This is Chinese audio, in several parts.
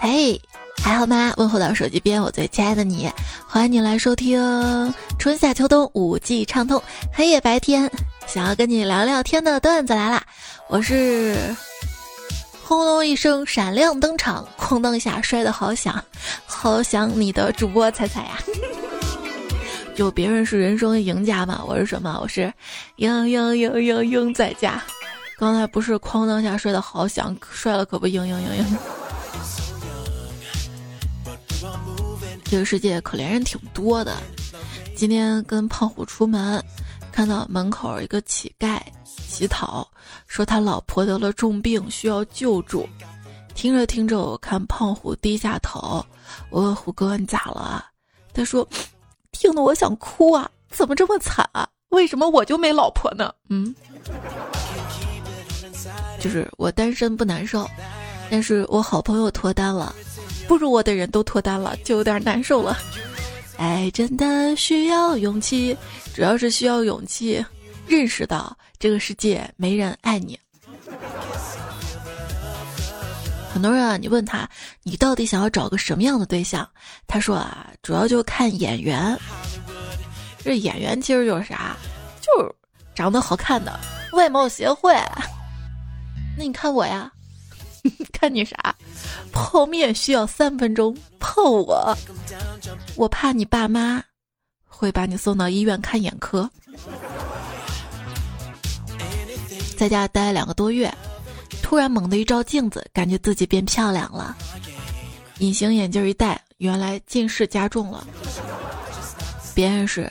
嘿，还好吗？问候到手机边，我最亲爱的你，欢迎你来收听春夏秋冬五季畅通，黑夜白天，想要跟你聊聊天的段子来啦！我是轰隆一声闪亮登场，哐当一下摔得好响，好想你的主播彩彩呀！就别人是人生赢家嘛，我是什么？我是嘤嘤嘤嘤嘤在家。刚才不是哐当下摔得好响，摔了可不嘤嘤嘤嘤。这个世界可怜人挺多的。今天跟胖虎出门，看到门口一个乞丐乞讨，说他老婆得了重病，需要救助。听着听着，我看胖虎低下头，我问虎哥你咋了？他说。听得我想哭啊！怎么这么惨啊？为什么我就没老婆呢？嗯，就是我单身不难受，但是我好朋友脱单了，不如我的人都脱单了，就有点难受了。爱真的需要勇气，主要是需要勇气，认识到这个世界没人爱你。很多人啊，你问他，你到底想要找个什么样的对象？他说啊，主要就看眼缘。这眼缘其实就是啥？就是长得好看的，外貌协会。那你看我呀？看你啥？泡面需要三分钟，泡我，我怕你爸妈会把你送到医院看眼科。在家待两个多月。突然猛地一照镜子，感觉自己变漂亮了。隐形眼镜一戴，原来近视加重了。别人是，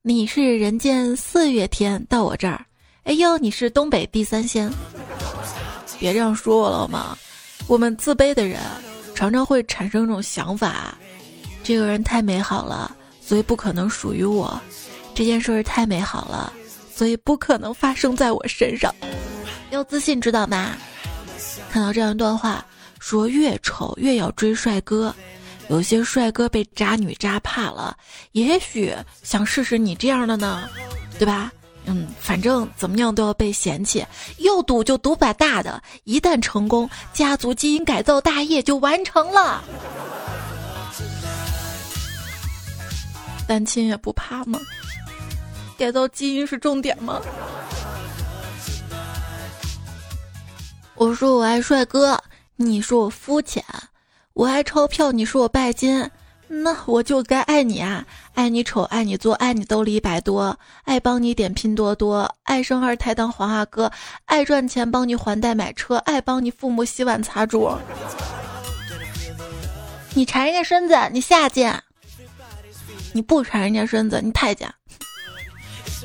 你是人间四月天，到我这儿，哎呦，你是东北地三鲜。别这样说我了吗？我们自卑的人常常会产生一种想法：这个人太美好了，所以不可能属于我；这件事儿太美好了，所以不可能发生在我身上。要自信，知道吗？看到这样一段话，说越丑越要追帅哥，有些帅哥被渣女渣怕了，也许想试试你这样的呢，对吧？嗯，反正怎么样都要被嫌弃，要赌就赌把大的，一旦成功，家族基因改造大业就完成了。单亲也不怕吗？改造基因是重点吗？我说我爱帅哥，你说我肤浅；我爱钞票，你说我拜金。那我就该爱你啊！爱你丑，爱你作，爱你兜里一百多，爱帮你点拼多多，爱生二胎当黄阿哥，爱赚钱帮你还贷买车，爱帮你父母洗碗擦桌。你缠人家身子，你下贱；你不缠人家身子，你太监。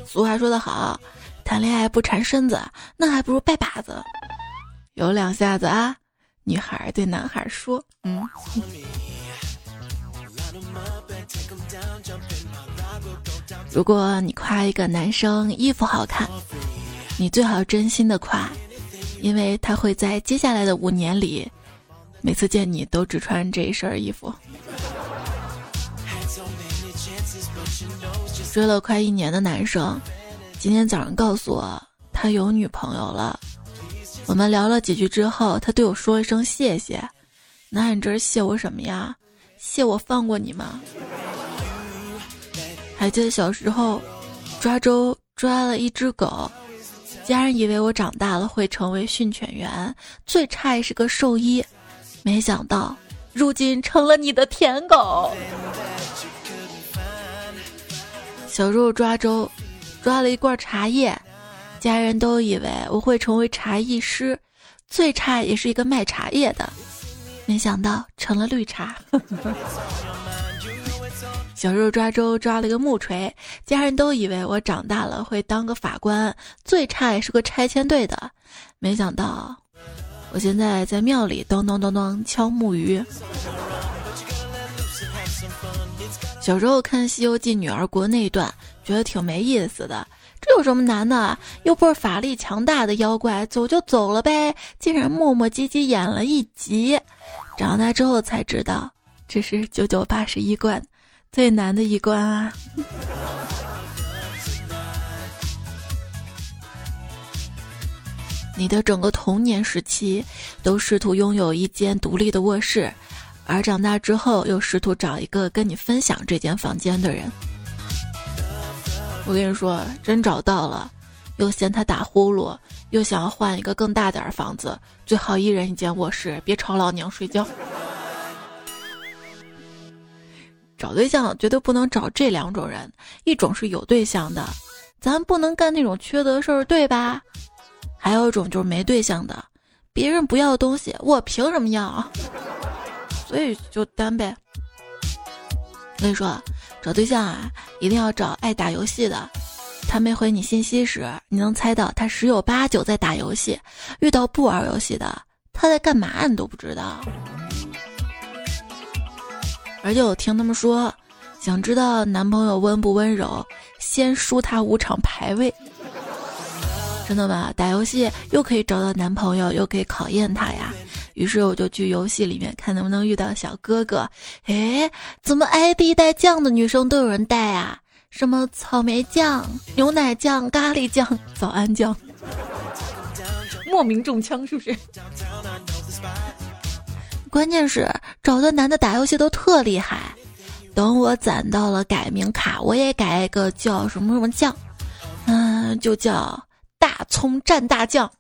俗话说得好，谈恋爱不缠身子，那还不如拜把子。有两下子啊！女孩对男孩说：“嗯，如果你夸一个男生衣服好看，你最好真心的夸，因为他会在接下来的五年里，每次见你都只穿这一身衣服。”追了快一年的男生，今天早上告诉我他有女朋友了。我们聊了几句之后，他对我说一声谢谢。那你这是谢我什么呀？谢我放过你吗？还记得小时候抓周抓了一只狗，家人以为我长大了会成为训犬员，最差也是个兽医，没想到如今成了你的舔狗。小时候抓周抓了一罐茶叶。家人都以为我会成为茶艺师，最差也是一个卖茶叶的，没想到成了绿茶。小时候抓周抓了个木锤，家人都以为我长大了会当个法官，最差也是个拆迁队的，没想到我现在在庙里咚咚咚咚敲木鱼。小时候看《西游记》女儿国那一段，觉得挺没意思的。这有什么难的？又不是法力强大的妖怪，走就走了呗。竟然磨磨唧唧演了一集，长大之后才知道，这是九九八十一关最难的一关啊！你的整个童年时期都试图拥有一间独立的卧室，而长大之后又试图找一个跟你分享这间房间的人。我跟你说，真找到了，又嫌他打呼噜，又想要换一个更大点儿房子，最好一人一间卧室，别吵老娘睡觉。找对象绝对不能找这两种人，一种是有对象的，咱不能干那种缺德事儿，对吧？还有一种就是没对象的，别人不要东西，我凭什么要？所以就单呗。我跟你说，找对象啊，一定要找爱打游戏的。他没回你信息时，你能猜到他十有八九在打游戏；遇到不玩游戏的，他在干嘛你都不知道。而且我听他们说，想知道男朋友温不温柔，先输他五场排位。真的吗？打游戏又可以找到男朋友，又可以考验他呀。于是我就去游戏里面看能不能遇到小哥哥。哎，怎么 ID 带酱的女生都有人带啊？什么草莓酱、牛奶酱、咖喱酱、早安酱，莫名中枪是不是？关键是找的男的打游戏都特厉害。等我攒到了改名卡，我也改一个叫什么什么酱，嗯，就叫。大葱蘸大酱。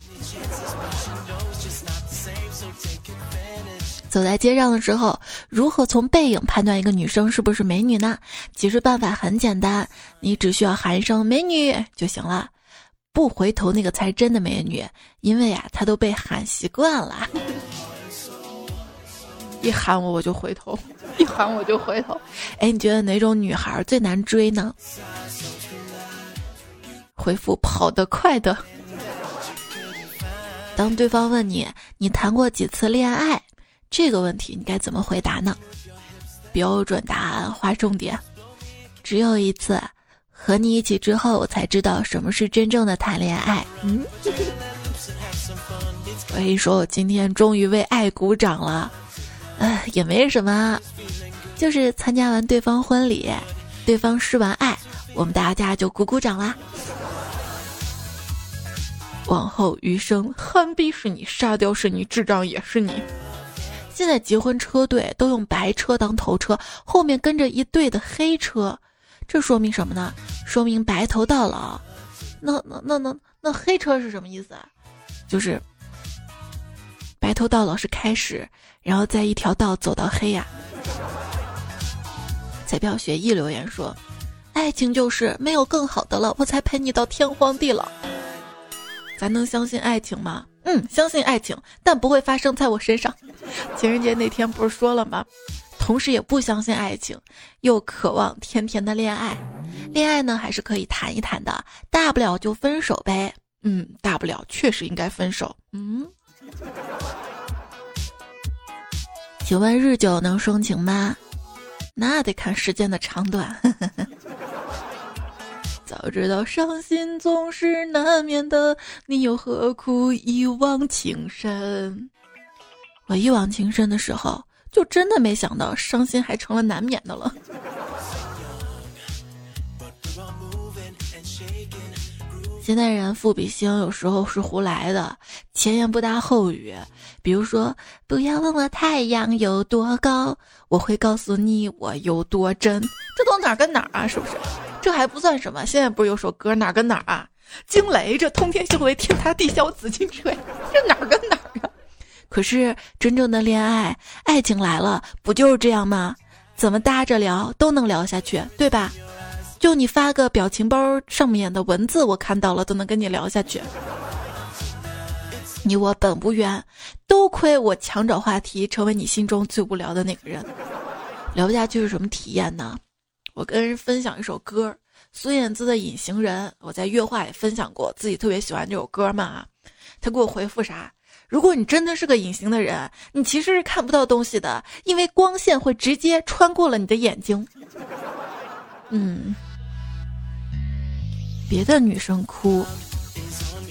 走在街上的时候，如何从背影判断一个女生是不是美女呢？其实办法很简单，你只需要喊一声“美女”就行了。不回头那个才真的美女，因为啊，她都被喊习惯了。一喊我我就回头，一喊我就回头。哎，你觉得哪种女孩最难追呢？回复跑得快的。当对方问你你谈过几次恋爱这个问题，你该怎么回答呢？标准答案划重点，只有一次，和你一起之后我才知道什么是真正的谈恋爱。嗯，我跟你说，我今天终于为爱鼓掌了。哎，也没什么，就是参加完对方婚礼，对方示完爱，我们大家就鼓鼓掌啦。往后余生，憨逼是你，沙雕是你，智障也是你。现在结婚车队都用白车当头车，后面跟着一队的黑车，这说明什么呢？说明白头到老。那那那那那黑车是什么意思啊？就是白头到老是开始，然后在一条道走到黑呀。彩票学艺留言说：“爱情就是没有更好的了，我才陪你到天荒地老。”咱能相信爱情吗？嗯，相信爱情，但不会发生在我身上。情人节那天不是说了吗？同时也不相信爱情，又渴望甜甜的恋爱。恋爱呢，还是可以谈一谈的，大不了就分手呗。嗯，大不了确实应该分手。嗯，请问日久能生情吗？那得看时间的长短。早知道伤心总是难免的，你又何苦一往情深？我一往情深的时候，就真的没想到伤心还成了难免的了。现代人富比星有时候是胡来的，前言不搭后语。比如说，不要问我太阳有多高，我会告诉你我有多真。这都哪儿跟哪儿啊？是不是？这还不算什么，现在不是有首歌哪儿跟哪儿啊？惊雷这通天修为，天塌地陷，紫金锤，这哪儿跟哪儿啊？可是真正的恋爱，爱情来了，不就是这样吗？怎么搭着聊都能聊下去，对吧？就你发个表情包上面的文字，我看到了都能跟你聊下去。你我本无缘，都亏我强找话题，成为你心中最无聊的那个人。聊不下去是什么体验呢？我跟人分享一首歌，孙燕姿的《隐形人》，我在月话也分享过，自己特别喜欢这首歌嘛。他给我回复啥？如果你真的是个隐形的人，你其实是看不到东西的，因为光线会直接穿过了你的眼睛。嗯，别的女生哭，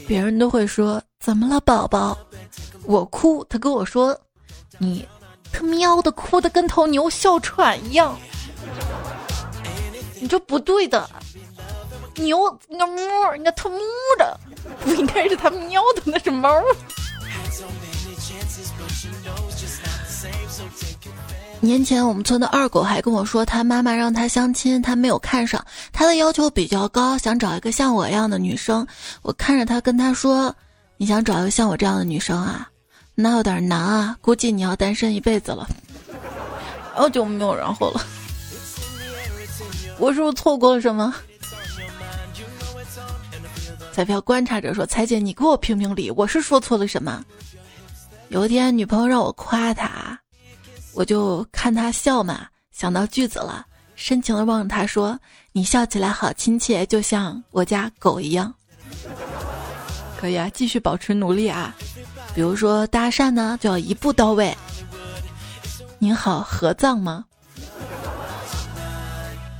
别人都会说怎么了，宝宝？我哭，他跟我说，你他喵的哭的跟头牛哮喘一样。你这不对的，牛，你个哞，你个他喵的！不应该是他喵的，那是猫。年前我们村的二狗还跟我说，他妈妈让他相亲，他没有看上。他的要求比较高，想找一个像我一样的女生。我看着他跟他说：“你想找一个像我这样的女生啊？那有点难啊，估计你要单身一辈子了。”然后就没有然后了。我是不是错过了什么？彩票观察者说：“彩姐，你给我评评理，我是说错了什么？”有一天，女朋友让我夸她。我就看他笑嘛，想到句子了，深情的望着他说：“你笑起来好亲切，就像我家狗一样。”可以啊，继续保持努力啊。比如说搭讪呢，就要一步到位。您好，合葬吗？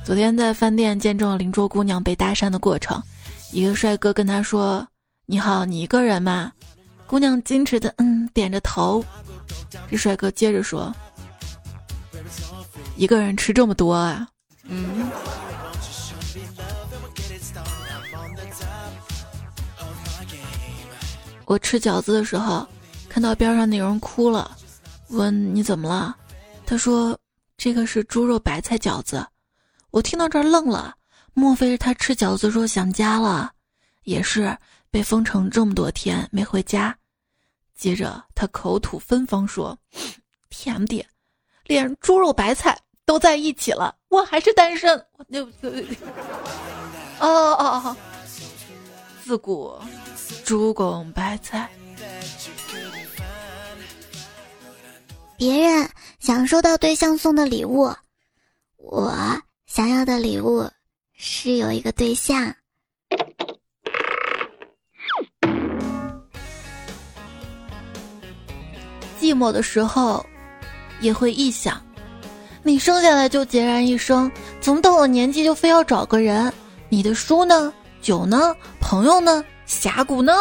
昨天在饭店见证了邻桌姑娘被搭讪的过程，一个帅哥跟她说：“你好，你一个人吗？”姑娘矜持的嗯点着头。这帅哥接着说。一个人吃这么多啊？嗯。我吃饺子的时候，看到边上那人哭了，问你怎么了？他说这个是猪肉白菜饺子。我听到这儿愣了，莫非是他吃饺子时候想家了？也是被封城这么多天没回家。接着他口吐芬芳说：“甜的，连猪肉白菜。”都在一起了，我还是单身。对不对？哦哦哦！自古猪拱白菜。别人想收到对象送的礼物，我想要的礼物是有一个对象。寂寞的时候，也会臆想。你生下来就孑然一身，怎么到了年纪就非要找个人？你的书呢？酒呢？朋友呢？峡谷呢？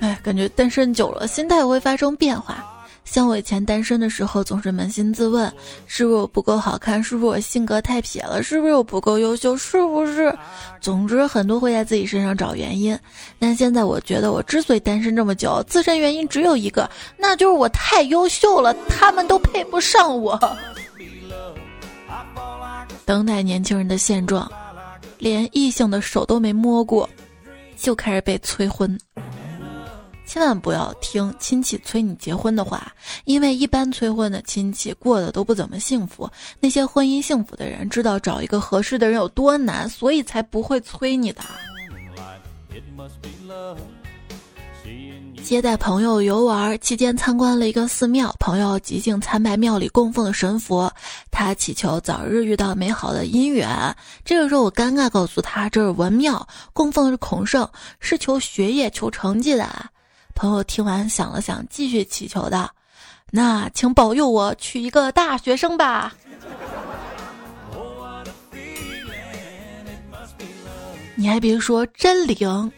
哎，感觉单身久了，心态会发生变化。像我以前单身的时候，总是扪心自问：是不是我不够好看？是不是我性格太撇了？是不是我不够优秀？是不是？总之，很多会在自己身上找原因。但现在我觉得，我之所以单身这么久，自身原因只有一个，那就是我太优秀了，他们都配不上我。等待年轻人的现状，连异性的手都没摸过，就开始被催婚。千万不要听亲戚催你结婚的话，因为一般催婚的亲戚过得都不怎么幸福。那些婚姻幸福的人知道找一个合适的人有多难，所以才不会催你的。接待朋友游玩期间，参观了一个寺庙，朋友即兴参拜庙里供奉的神佛，他祈求早日遇到美好的姻缘。这个时候，我尴尬告诉他，这是文庙，供奉的是孔圣，是求学业、求成绩的。朋友听完想了想，继续祈求道：“那请保佑我娶一个大学生吧。”你还别说，真灵。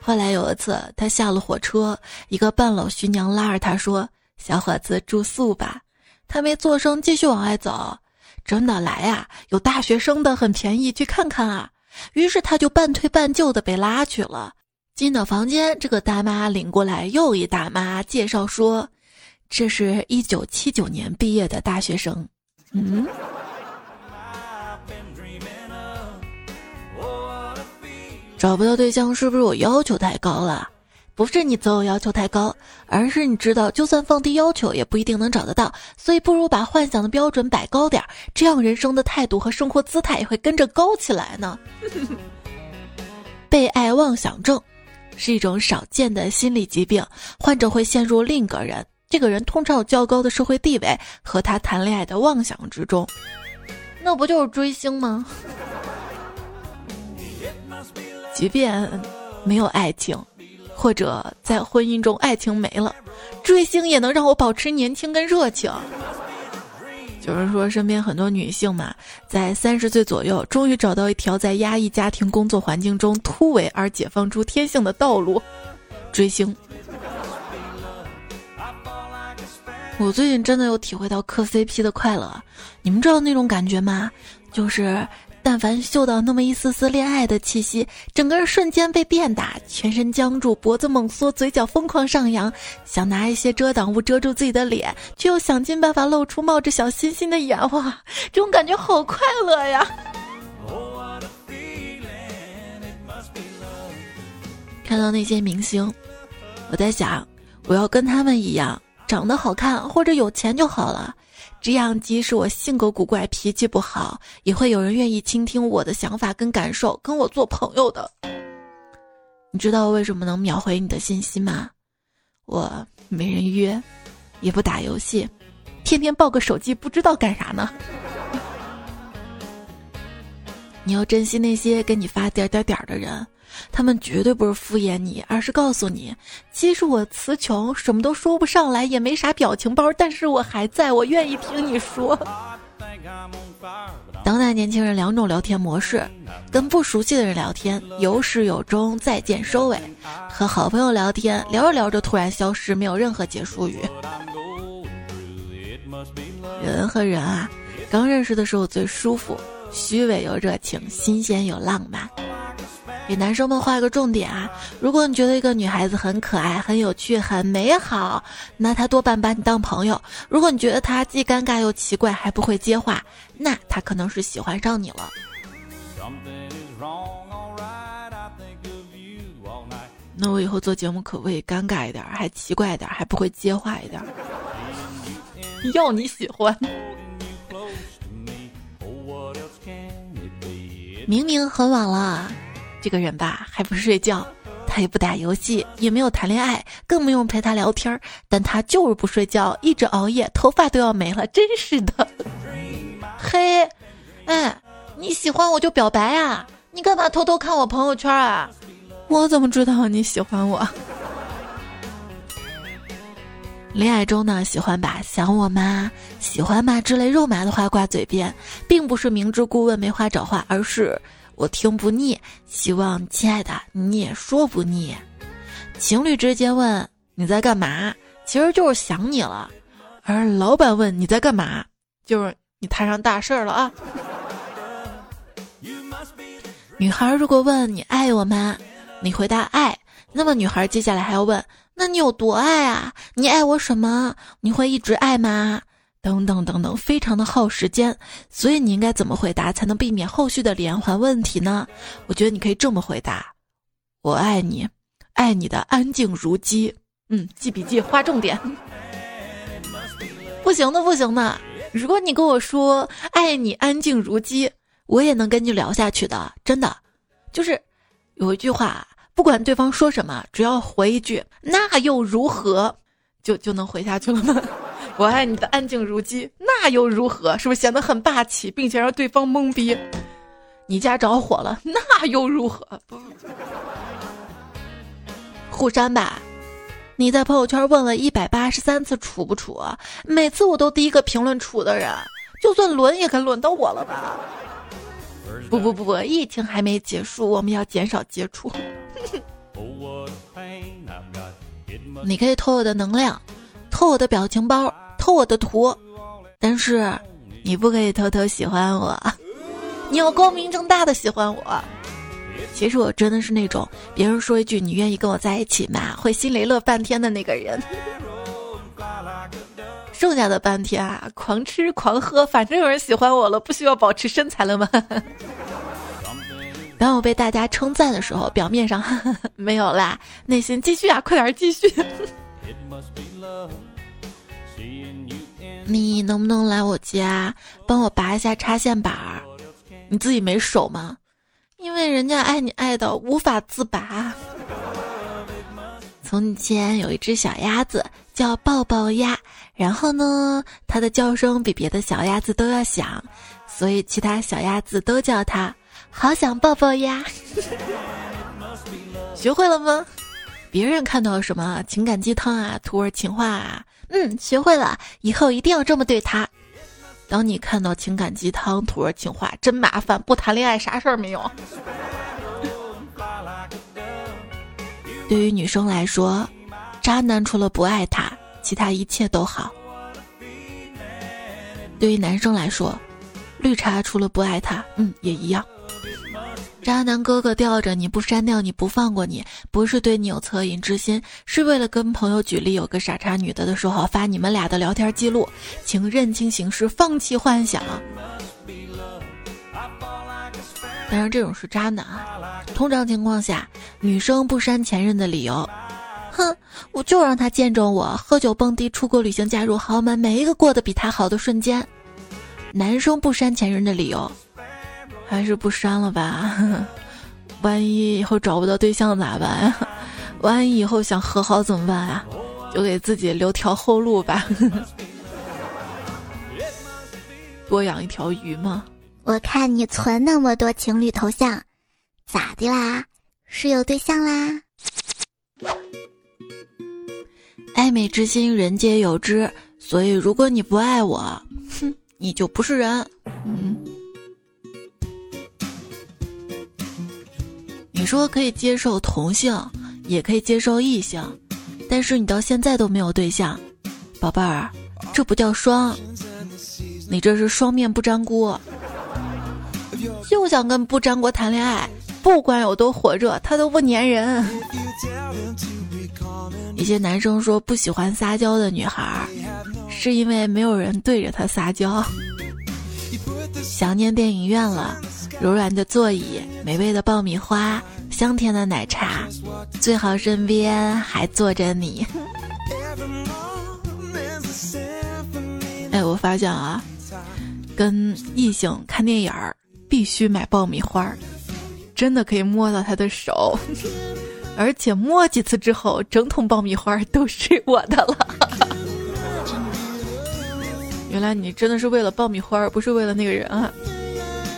后来有一次，他下了火车，一个半老徐娘拉着他说：“小伙子，住宿吧。”他没做声，继续往外走。真的来呀，有大学生的，很便宜，去看看啊。于是他就半推半就的被拉去了。进到房间，这个大妈领过来又一大妈介绍说：“这是一九七九年毕业的大学生。”嗯，找不到对象是不是我要求太高了？不是你择偶要求太高，而是你知道，就算放低要求也不一定能找得到，所以不如把幻想的标准摆高点，这样人生的态度和生活姿态也会跟着高起来呢。被爱妄想症。是一种少见的心理疾病，患者会陷入另一个人，这个人通常有较高的社会地位和他谈恋爱的妄想之中，那不就是追星吗？即便没有爱情，或者在婚姻中爱情没了，追星也能让我保持年轻跟热情。有人说，身边很多女性嘛，在三十岁左右，终于找到一条在压抑家庭工作环境中突围而解放出天性的道路——追星。我最近真的有体会到磕 CP 的快乐，你们知道那种感觉吗？就是。但凡嗅到那么一丝丝恋爱的气息，整个人瞬间被电打，全身僵住，脖子猛缩，嘴角疯狂上扬，想拿一些遮挡物遮住自己的脸，却又想尽办法露出冒着小星星的眼。哇，这种感觉好快乐呀！看到那些明星，我在想，我要跟他们一样，长得好看或者有钱就好了。这样，即使我性格古怪、脾气不好，也会有人愿意倾听我的想法跟感受，跟我做朋友的。你知道为什么能秒回你的信息吗？我没人约，也不打游戏，天天抱个手机，不知道干啥呢。你要珍惜那些给你发点点点的人。他们绝对不是敷衍你，而是告诉你，其实我词穷，什么都说不上来，也没啥表情包，但是我还在，我愿意听你说。当代年轻人两种聊天模式：跟不熟悉的人聊天，有始有终，再见收尾；和好朋友聊天，聊着聊着突然消失，没有任何结束语。人和人啊，刚认识的时候最舒服，虚伪又热情，新鲜又浪漫。给男生们画一个重点啊！如果你觉得一个女孩子很可爱、很有趣、很美好，那她多半把你当朋友；如果你觉得她既尴尬又奇怪，还不会接话，那她可能是喜欢上你了。那我以后做节目可不可以尴尬一点，还奇怪一点，还不会接话一点？要你喜欢。明明很晚了。这个人吧，还不睡觉，他也不打游戏，也没有谈恋爱，更不用陪他聊天儿，但他就是不睡觉，一直熬夜，头发都要没了，真是的。嘿，哎，你喜欢我就表白啊！你干嘛偷偷看我朋友圈啊？我怎么知道你喜欢我？恋爱中呢，喜欢把想我吗、喜欢吗之类肉麻的话挂嘴边，并不是明知故问没话找话，而是。我听不腻，希望亲爱的你也说不腻。情侣之间问你在干嘛，其实就是想你了；而老板问你在干嘛，就是你摊上大事儿了啊。女孩如果问你爱我吗，你回答爱，那么女孩接下来还要问，那你有多爱啊？你爱我什么？你会一直爱吗？等等等等，非常的耗时间，所以你应该怎么回答才能避免后续的连环问题呢？我觉得你可以这么回答：我爱你，爱你的安静如鸡。嗯，记笔记，划重点。不行的，不行的。如果你跟我说爱你安静如鸡，我也能跟你聊下去的，真的。就是有一句话，不管对方说什么，只要回一句“那又如何”，就就能回下去了吗？我爱你的安静如鸡，那又如何？是不是显得很霸气，并且让对方懵逼？你家着火了，那又如何？互删吧！你在朋友圈问了一百八十三次处不处，每次我都第一个评论处的人，就算轮也该轮到我了吧？不不不不，疫情还没结束，我们要减少接触。你可以偷我的能量，偷我的表情包。偷我的图，但是你不可以偷偷喜欢我，你要光明正大的喜欢我。其实我真的是那种别人说一句“你愿意跟我在一起吗”，会心里乐半天的那个人。剩下的半天啊，狂吃狂喝，反正有人喜欢我了，不需要保持身材了吗？当我被大家称赞的时候，表面上 没有啦，内心继续啊，快点继续。你能不能来我家帮我拔一下插线板儿？你自己没手吗？因为人家爱你爱的无法自拔。从前有一只小鸭子叫抱抱鸭，然后呢，它的叫声比别的小鸭子都要响，所以其他小鸭子都叫它好想抱抱鸭。学会了吗？别人看到什么情感鸡汤啊，土味情话啊？嗯，学会了，以后一定要这么对他。当你看到情感鸡汤、土味情话，真麻烦，不谈恋爱啥事儿没有。对于女生来说，渣男除了不爱她，其他一切都好。对于男生来说，绿茶除了不爱他，嗯，也一样。渣男哥哥吊着你不删掉你不放过你，不是对你有恻隐之心，是为了跟朋友举例有个傻叉女的的时候发你们俩的聊天记录，请认清形势，放弃幻想。当然，这种是渣男啊。通常情况下，女生不删前任的理由，哼，我就让他见证我喝酒蹦迪、出国旅行、嫁入豪门，每一个过得比他好的瞬间。男生不删前任的理由。还是不删了吧，万一以后找不到对象咋办呀？万一以后想和好怎么办啊？就给自己留条后路吧，多养一条鱼嘛。我看你存那么多情侣头像，咋的啦？是有对象啦？爱美之心，人皆有之。所以，如果你不爱我，哼，你就不是人。嗯。你说可以接受同性，也可以接受异性，但是你到现在都没有对象，宝贝儿，这不叫双，你这是双面不粘锅。就想跟不粘锅谈恋爱，不管有多火热，他都不粘人。一些男生说不喜欢撒娇的女孩，是因为没有人对着他撒娇。想念电影院了。柔软的座椅，美味的爆米花，香甜的奶茶，最好身边还坐着你。哎，我发现啊，跟异性看电影儿必须买爆米花，真的可以摸到他的手，而且摸几次之后，整桶爆米花都是我的了。原来你真的是为了爆米花，而不是为了那个人啊！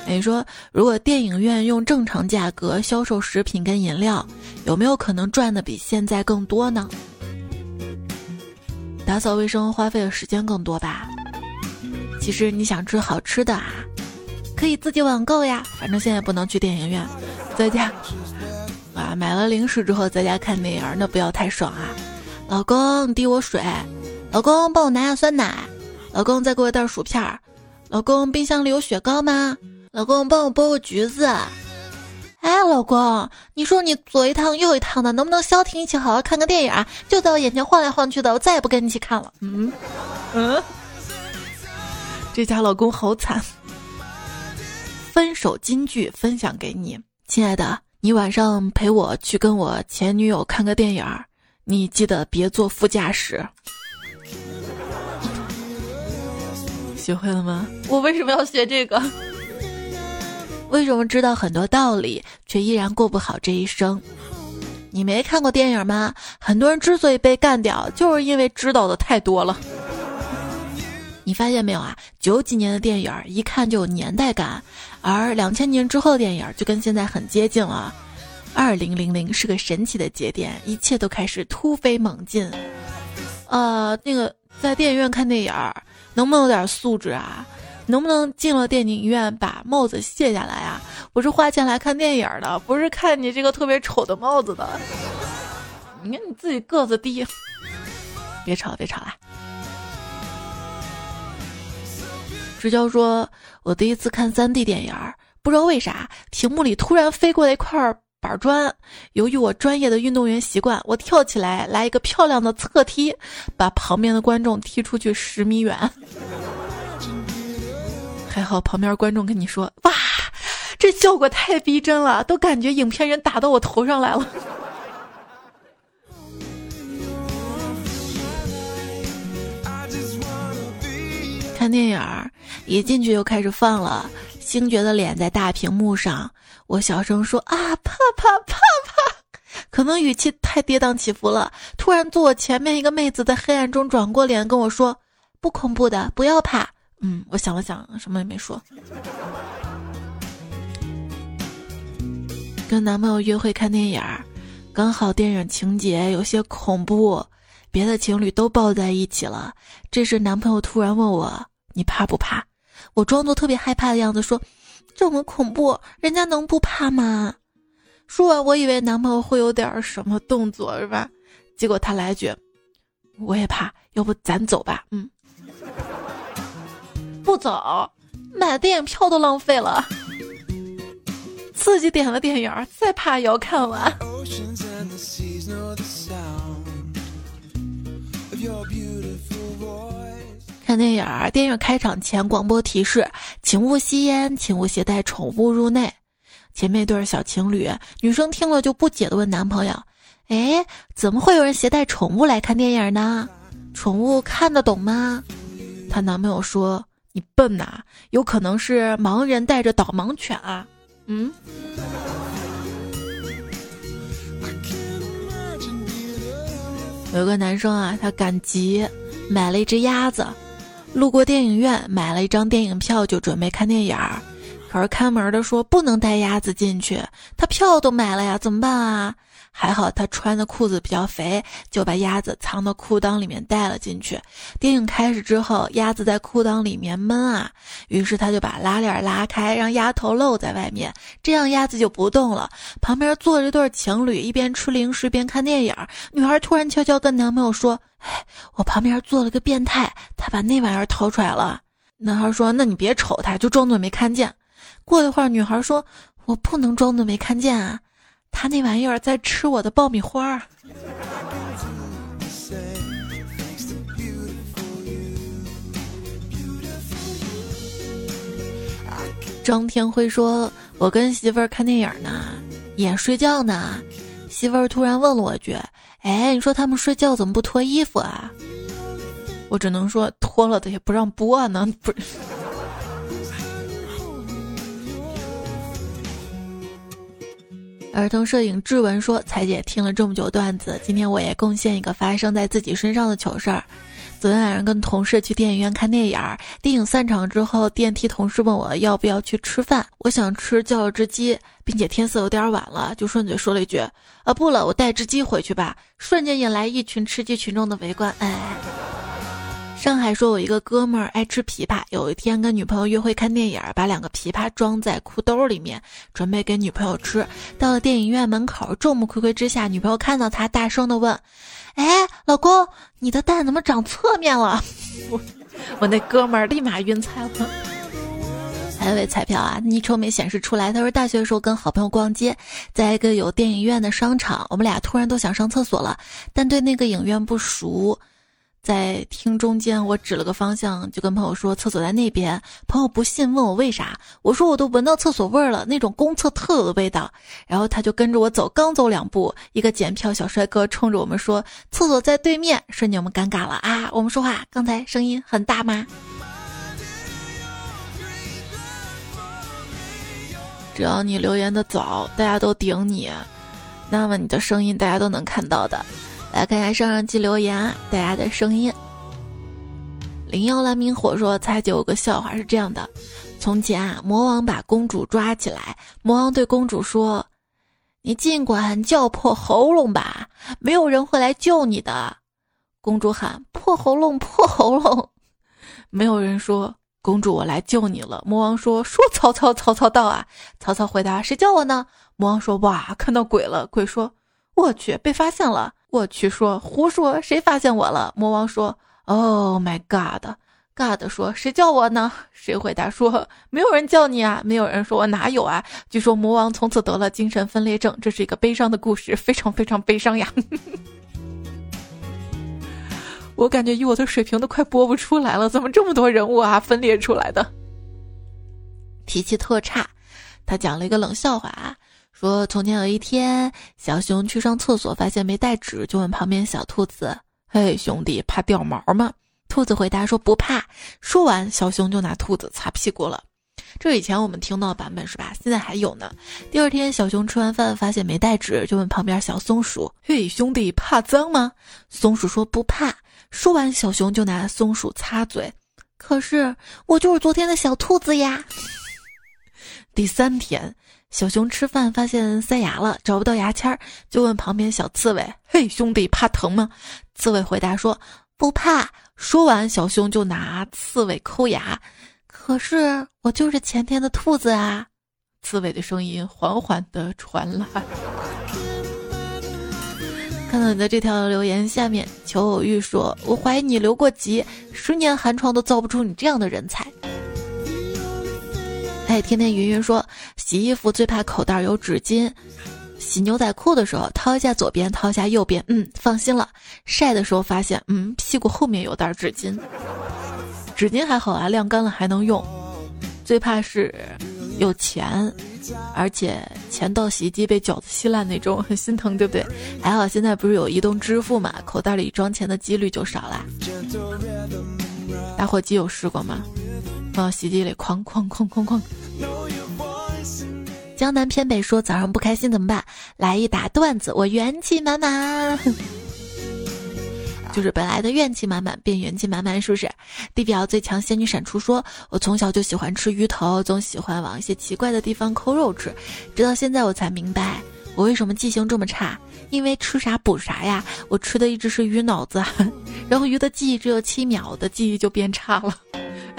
你说，如果电影院用正常价格销售食品跟饮料，有没有可能赚的比现在更多呢？打扫卫生花费的时间更多吧？其实你想吃好吃的啊，可以自己网购呀，反正现在不能去电影院，在家啊买了零食之后在家看电影，那不要太爽啊！老公，递我水；老公，帮我拿下酸奶；老公，再给我袋薯片儿；老公，冰箱里有雪糕吗？老公，帮我剥个橘子。哎，老公，你说你左一趟右一趟的，能不能消停一起好好看个电影啊？就在我眼前晃来晃去的，我再也不跟你一起看了。嗯嗯，这家老公好惨。分手金句分享给你，亲爱的，你晚上陪我去跟我前女友看个电影，你记得别坐副驾驶。学会了吗？我为什么要学这个？为什么知道很多道理，却依然过不好这一生？你没看过电影吗？很多人之所以被干掉，就是因为知道的太多了。你发现没有啊？九几年的电影一看就有年代感，而两千年之后的电影就跟现在很接近了。二零零零是个神奇的节点，一切都开始突飞猛进。呃，那个在电影院看电影，能不能有点素质啊？能不能进了电影院把帽子卸下来啊？我是花钱来看电影的，不是看你这个特别丑的帽子的。你看你自己个子低，别吵别吵了。直娇说，我第一次看三 D 电影，不知道为啥屏幕里突然飞过来一块板砖，由于我专业的运动员习惯，我跳起来来一个漂亮的侧踢，把旁边的观众踢出去十米远。还好旁边观众跟你说：“哇，这效果太逼真了，都感觉影片人打到我头上来了。”看电影儿一进去就开始放了，星爵的脸在大屏幕上，我小声说：“啊，怕怕怕怕！”可能语气太跌宕起伏了。突然坐我前面一个妹子在黑暗中转过脸跟我说：“不恐怖的，不要怕。”嗯，我想了想，什么也没说。跟男朋友约会看电影，刚好电影情节有些恐怖，别的情侣都抱在一起了。这时男朋友突然问我：“你怕不怕？”我装作特别害怕的样子说：“这么恐怖，人家能不怕吗？”说完，我以为男朋友会有点什么动作，是吧？结果他来一句：“我也怕，要不咱走吧？”嗯。不走，买电影票都浪费了。自己点了电影，再怕也要看完。看电影，电影开场前广播提示：请勿吸烟，请勿携带宠物入内。前面一对小情侣，女生听了就不解的问男朋友：“哎，怎么会有人携带宠物来看电影呢？宠物看得懂吗？”她男朋友说：“你笨呐，有可能是盲人带着导盲犬啊。”嗯。有个男生啊，他赶集买了一只鸭子，路过电影院买了一张电影票，就准备看电影儿。可是看门的说不能带鸭子进去，他票都买了呀，怎么办啊？还好他穿的裤子比较肥，就把鸭子藏到裤裆里面带了进去。电影开始之后，鸭子在裤裆里面闷啊，于是他就把拉链拉开，让鸭头露在外面，这样鸭子就不动了。旁边坐着一对情侣，一边吃零食边看电影。女孩突然悄悄跟男朋友说：“哎，我旁边坐了个变态，他把那玩意儿掏出来了。”男孩说：“那你别瞅他，就装作没看见。”过一会儿，女孩说：“我不能装作没看见啊，他那玩意儿在吃我的爆米花。”张天辉说：“我跟媳妇儿看电影呢，也睡觉呢。媳妇儿突然问了我一句：‘哎，你说他们睡觉怎么不脱衣服啊？’我只能说脱了的也不让播呢，不是。”儿童摄影志文说：“彩姐听了这么久段子，今天我也贡献一个发生在自己身上的糗事儿。昨天晚上跟同事去电影院看电影，电影散场之后，电梯同事问我要不要去吃饭，我想吃叫了只鸡，并且天色有点晚了，就顺嘴说了一句：啊不了，我带只鸡回去吧。瞬间引来一群吃鸡群众的围观，哎。”上海说，我一个哥们儿爱吃枇杷。有一天跟女朋友约会看电影，把两个枇杷装在裤兜里面，准备给女朋友吃。到了电影院门口，众目睽睽之下，女朋友看到他，大声的问：“哎，老公，你的蛋怎么长侧面了？”我我那哥们儿立马晕菜了。还有位彩票啊，昵称没显示出来。他说大学的时候跟好朋友逛街，在一个有电影院的商场，我们俩突然都想上厕所了，但对那个影院不熟。在厅中间，我指了个方向，就跟朋友说厕所在那边。朋友不信，问我为啥，我说我都闻到厕所味儿了，那种公厕特有的味道。然后他就跟着我走，刚走两步，一个检票小帅哥冲着我们说厕所在对面，瞬间我们尴尬了啊！我们说话刚才声音很大吗？只要你留言的早，大家都顶你，那么你的声音大家都能看到的。来看一下上上期留言啊，大家的声音。零幺蓝明火说：“猜就有个笑话是这样的：从前啊，魔王把公主抓起来，魔王对公主说：‘你尽管叫破喉咙吧，没有人会来救你的。’公主喊：‘破喉咙，破喉咙！’没有人说：‘公主，我来救你了。’魔王说：‘说曹操，曹操到啊！’曹操回答：‘谁叫我呢？’魔王说：‘哇，看到鬼了！’鬼说：‘我去，被发现了。’我去说胡说，谁发现我了？魔王说：“Oh my god！” God 说：“谁叫我呢？”谁回答说：“没有人叫你啊！”没有人说：“我哪有啊？”据说魔王从此得了精神分裂症，这是一个悲伤的故事，非常非常悲伤呀！我感觉以我的水平都快播不出来了，怎么这么多人物啊分裂出来的？脾气特差，他讲了一个冷笑话啊。说从前有一天，小熊去上厕所，发现没带纸，就问旁边小兔子：“嘿，兄弟，怕掉毛吗？”兔子回答说：“不怕。”说完，小熊就拿兔子擦屁股了。这以前我们听到的版本是吧？现在还有呢。第二天，小熊吃完饭发现没带纸，就问旁边小松鼠：“嘿，兄弟，怕脏吗？”松鼠说：“不怕。”说完，小熊就拿松鼠擦嘴。可是我就是昨天的小兔子呀。第三天。小熊吃饭发现塞牙了，找不到牙签儿，就问旁边小刺猬：“嘿，兄弟，怕疼吗？”刺猬回答说：“不怕。”说完，小熊就拿刺猬抠牙。可是我就是前天的兔子啊！刺猬的声音缓缓地传来。看到你的这条留言下面，求偶遇说：“我怀疑你留过级，十年寒窗都造不出你这样的人才。”哎，天天云云说洗衣服最怕口袋有纸巾，洗牛仔裤的时候掏一下左边，掏一下右边，嗯，放心了。晒的时候发现，嗯，屁股后面有袋纸巾，纸巾还好啊，晾干了还能用。最怕是有钱，而且钱到洗衣机被饺子吸烂那种，很心疼，对不对？还好现在不是有移动支付嘛，口袋里装钱的几率就少了。打火机有试过吗？放到洗衣机里哐哐哐哐哐。江南偏北说早上不开心怎么办？来一打段子，我元气满满。就是本来的怨气满满变元气满满，是不是？地表最强仙女闪出说：“我从小就喜欢吃鱼头，总喜欢往一些奇怪的地方抠肉吃，直到现在我才明白我为什么记性这么差，因为吃啥补啥呀。我吃的一直是鱼脑子，然后鱼的记忆只有七秒，的记忆就变差了。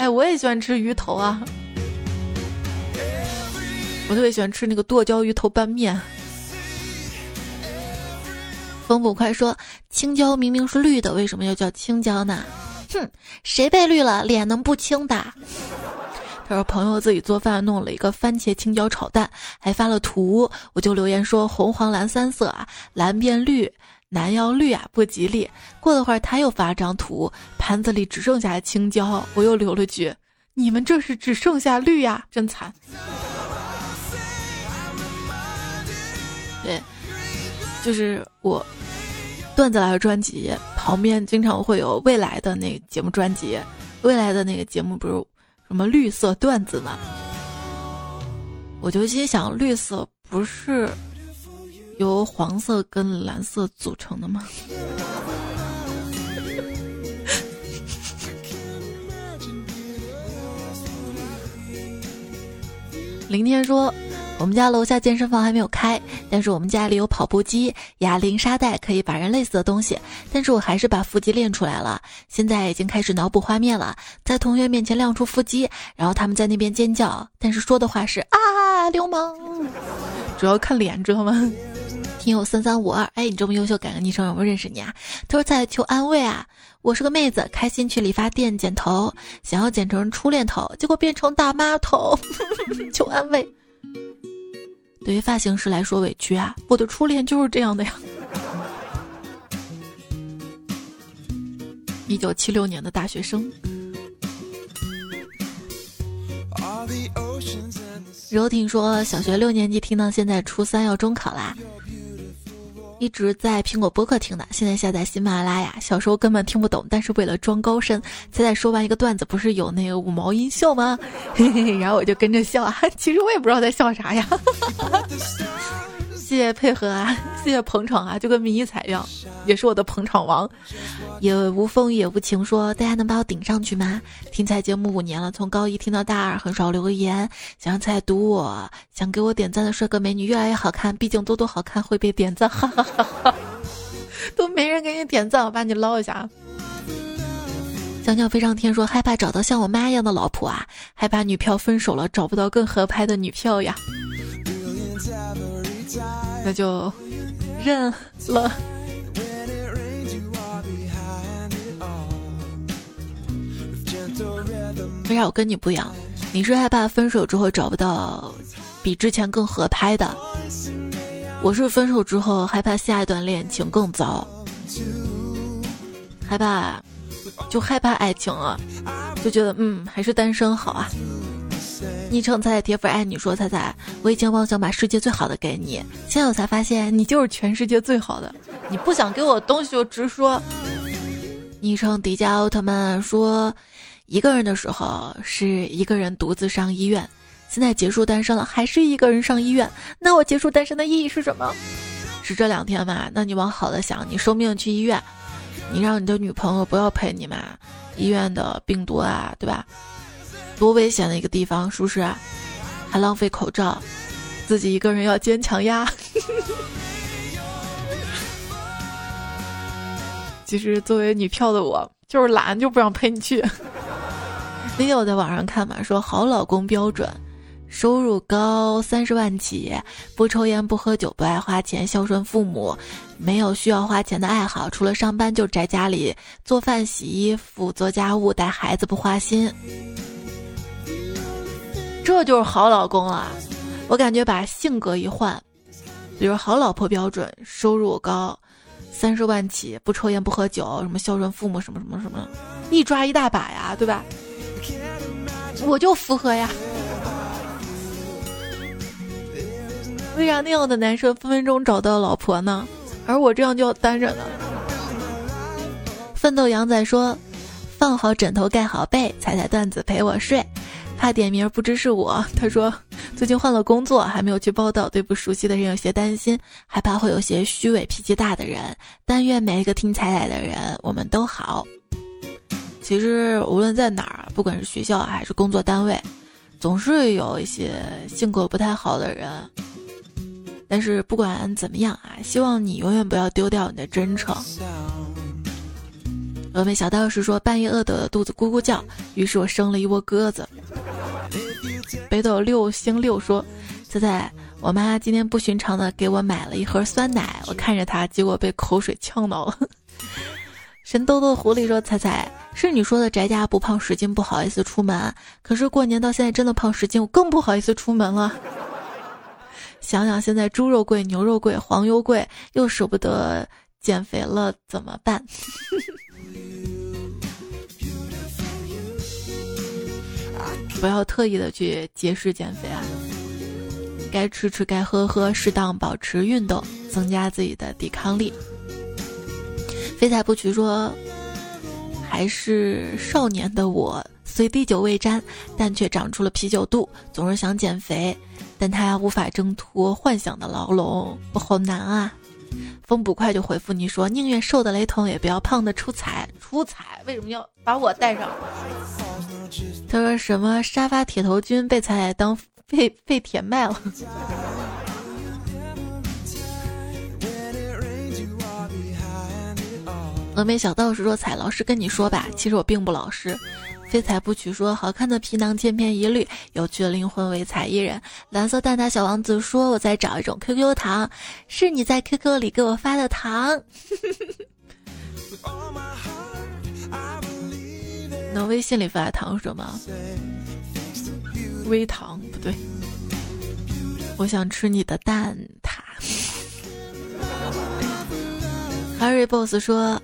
哎，我也喜欢吃鱼头啊，我特别喜欢吃那个剁椒鱼头拌面。”风捕快说：“青椒明明是绿的，为什么要叫青椒呢？”哼，谁被绿了，脸能不青的？他说：“朋友自己做饭弄了一个番茄青椒炒蛋，还发了图，我就留言说：红黄蓝三色啊，蓝变绿，蓝要绿啊，不吉利。过了会儿他又发张图，盘子里只剩下青椒，我又留了句：你们这是只剩下绿呀，真惨。对，就是我。”段子来的专辑旁边经常会有未来的那个节目专辑，未来的那个节目不是什么绿色段子吗？我就心想，绿色不是由黄色跟蓝色组成的吗？林天说。我们家楼下健身房还没有开，但是我们家里有跑步机、哑铃、沙袋，可以把人累死的东西。但是我还是把腹肌练出来了，现在已经开始脑补画面了，在同学面前亮出腹肌，然后他们在那边尖叫，但是说的话是啊，流氓，主要看脸，知道吗？听友三三五二，哎，你这么优秀，改个昵称，我认识你啊？他说在求安慰啊，我是个妹子，开心去理发店剪头，想要剪成初恋头，结果变成大妈头，求安慰。对于发型师来说委屈啊！我的初恋就是这样的呀。一九七六年的大学生，柔婷说，小学六年级听到现在初三要中考啦。一直在苹果播客听的，现在下载喜马拉雅。小时候根本听不懂，但是为了装高深，才在说完一个段子，不是有那个五毛音效吗？嘿嘿，然后我就跟着笑啊。其实我也不知道在笑啥呀。谢谢配合啊，谢谢捧场啊，就跟迷彩一样，也是我的捧场王。也无风也无晴说，大家能把我顶上去吗？听彩节目五年了，从高一听到大二，很少留个言。想让彩读我，想给我点赞的帅哥美女越来越好看，毕竟多多好看会被点赞，哈哈哈哈都没人给你点赞，我把你捞一下。小鸟飞上天说，害怕找到像我妈一样的老婆啊，害怕女票分手了找不到更合拍的女票呀。那就认了。为啥我跟你不一样？你是害怕分手之后找不到比之前更合拍的，我是分手之后害怕下一段恋情更糟，害怕就害怕爱情了，就觉得嗯还是单身好啊。昵称菜菜铁粉爱你说菜菜，我以前妄想把世界最好的给你，现在我才发现你就是全世界最好的。你不想给我东西就直说。昵称迪迦奥特曼说，一个人的时候是一个人独自上医院，现在结束单身了还是一个人上医院，那我结束单身的意义是什么？是这两天嘛？那你往好的想，你生病去医院，你让你的女朋友不要陪你嘛？医院的病毒啊，对吧？多危险的一个地方，是不是？还浪费口罩，自己一个人要坚强呀。其实作为女票的我，就是懒，就不想陪你去。那天我在网上看嘛，说好老公标准，收入高三十万起，不抽烟不喝酒不爱花钱，孝顺父母，没有需要花钱的爱好，除了上班就宅家里做饭洗衣服做家务带孩子不花心。这就是好老公了。我感觉把性格一换，比如好老婆标准，收入高，三十万起，不抽烟不喝酒，什么孝顺父母，什么什么什么，一抓一大把呀，对吧？我就符合呀。为啥那样的男生分分钟找到老婆呢？而我这样就要单着呢？奋斗羊仔说：“放好枕头，盖好被，踩踩段子陪我睡。”怕点名不知是我。他说：“最近换了工作，还没有去报道，对不熟悉的人有些担心，害怕会有些虚伪、脾气大的人。但愿每一个听彩彩的人，我们都好。其实无论在哪儿，不管是学校还是工作单位，总是有一些性格不太好的人。但是不管怎么样啊，希望你永远不要丢掉你的真诚。”峨眉小道士说：“半夜饿得肚子咕咕叫，于是我生了一窝鸽子。”北斗六星六说：“仔仔，我妈今天不寻常的给我买了一盒酸奶，我看着她，结果被口水呛到了。” 神兜兜狐狸说：“彩彩，是你说的宅家不胖十斤不好意思出门，可是过年到现在真的胖十斤，我更不好意思出门了。想想现在猪肉贵、牛肉贵、黄油贵，又舍不得减肥了，怎么办？”不要特意的去节食减肥啊，该吃吃，该喝喝，适当保持运动，增加自己的抵抗力。非彩不娶说，还是少年的我，虽滴酒未沾，但却长出了啤酒肚，总是想减肥，但他无法挣脱幻想的牢笼，我好难啊。风捕快就回复你说，宁愿瘦的雷同，也不要胖的出彩。出彩为什么要把我带上？他说什么沙发铁头军被彩彩当废废铁卖了。峨眉小道士说：“彩老师跟你说吧，其实我并不老实。”非彩不娶说：“好看的皮囊千篇一律，有趣的灵魂唯彩一人。”蓝色蛋挞小王子说：“我在找一种 QQ 糖，是你在 QQ 里给我发的糖。”能微信里发糖什么？微糖不对。我想吃你的蛋挞。Harry Boss 说。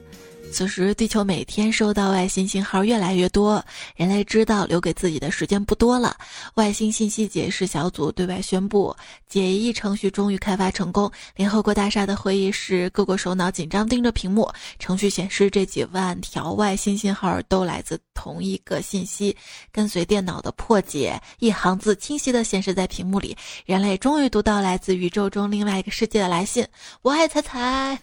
此时，地球每天收到外星信号越来越多，人类知道留给自己的时间不多了。外星信息解释小组对外宣布，解译程序终于开发成功。联合国大厦的会议室，各国首脑紧张盯着屏幕。程序显示，这几万条外星信号都来自同一个信息。跟随电脑的破解，一行字清晰地显示在屏幕里。人类终于读到来自宇宙中另外一个世界的来信。我爱彩彩。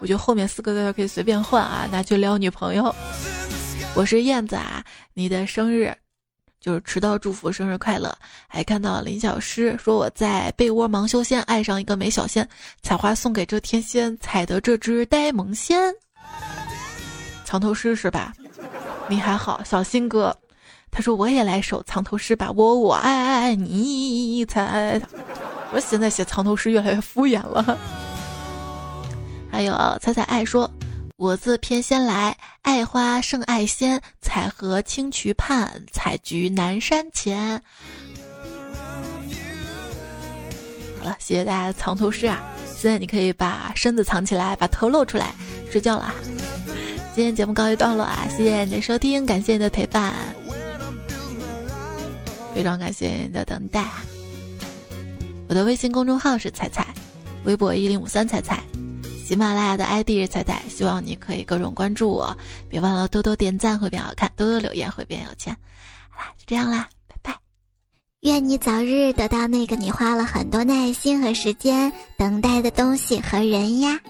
我觉得后面四个字可以随便换啊，拿去撩女朋友。我是燕子啊，你的生日就是迟到祝福生日快乐。还看到林小诗说我在被窝忙修仙，爱上一个美小仙，采花送给这天仙，采得这只呆萌仙。藏头诗是吧？你还好，小新哥，他说我也来首藏头诗吧，我我爱爱爱你才。我现在写藏头诗越来越敷衍了。还有彩彩爱说，我自偏先来，爱花胜爱仙，采荷青渠畔，采菊南山前。好了，谢谢大家的藏头诗啊！现在你可以把身子藏起来，把头露出来，睡觉了。今天节目告一段落啊！谢谢你的收听，感谢你的陪伴，非常感谢你的等待。我的微信公众号是彩彩，微博一零五三彩彩。喜马拉雅的 ID 是彩彩，希望你可以各种关注我，别忘了多多点赞会变好看，多多留言会变有钱。好啦，就这样啦，拜拜。愿你早日得到那个你花了很多耐心和时间等待的东西和人呀。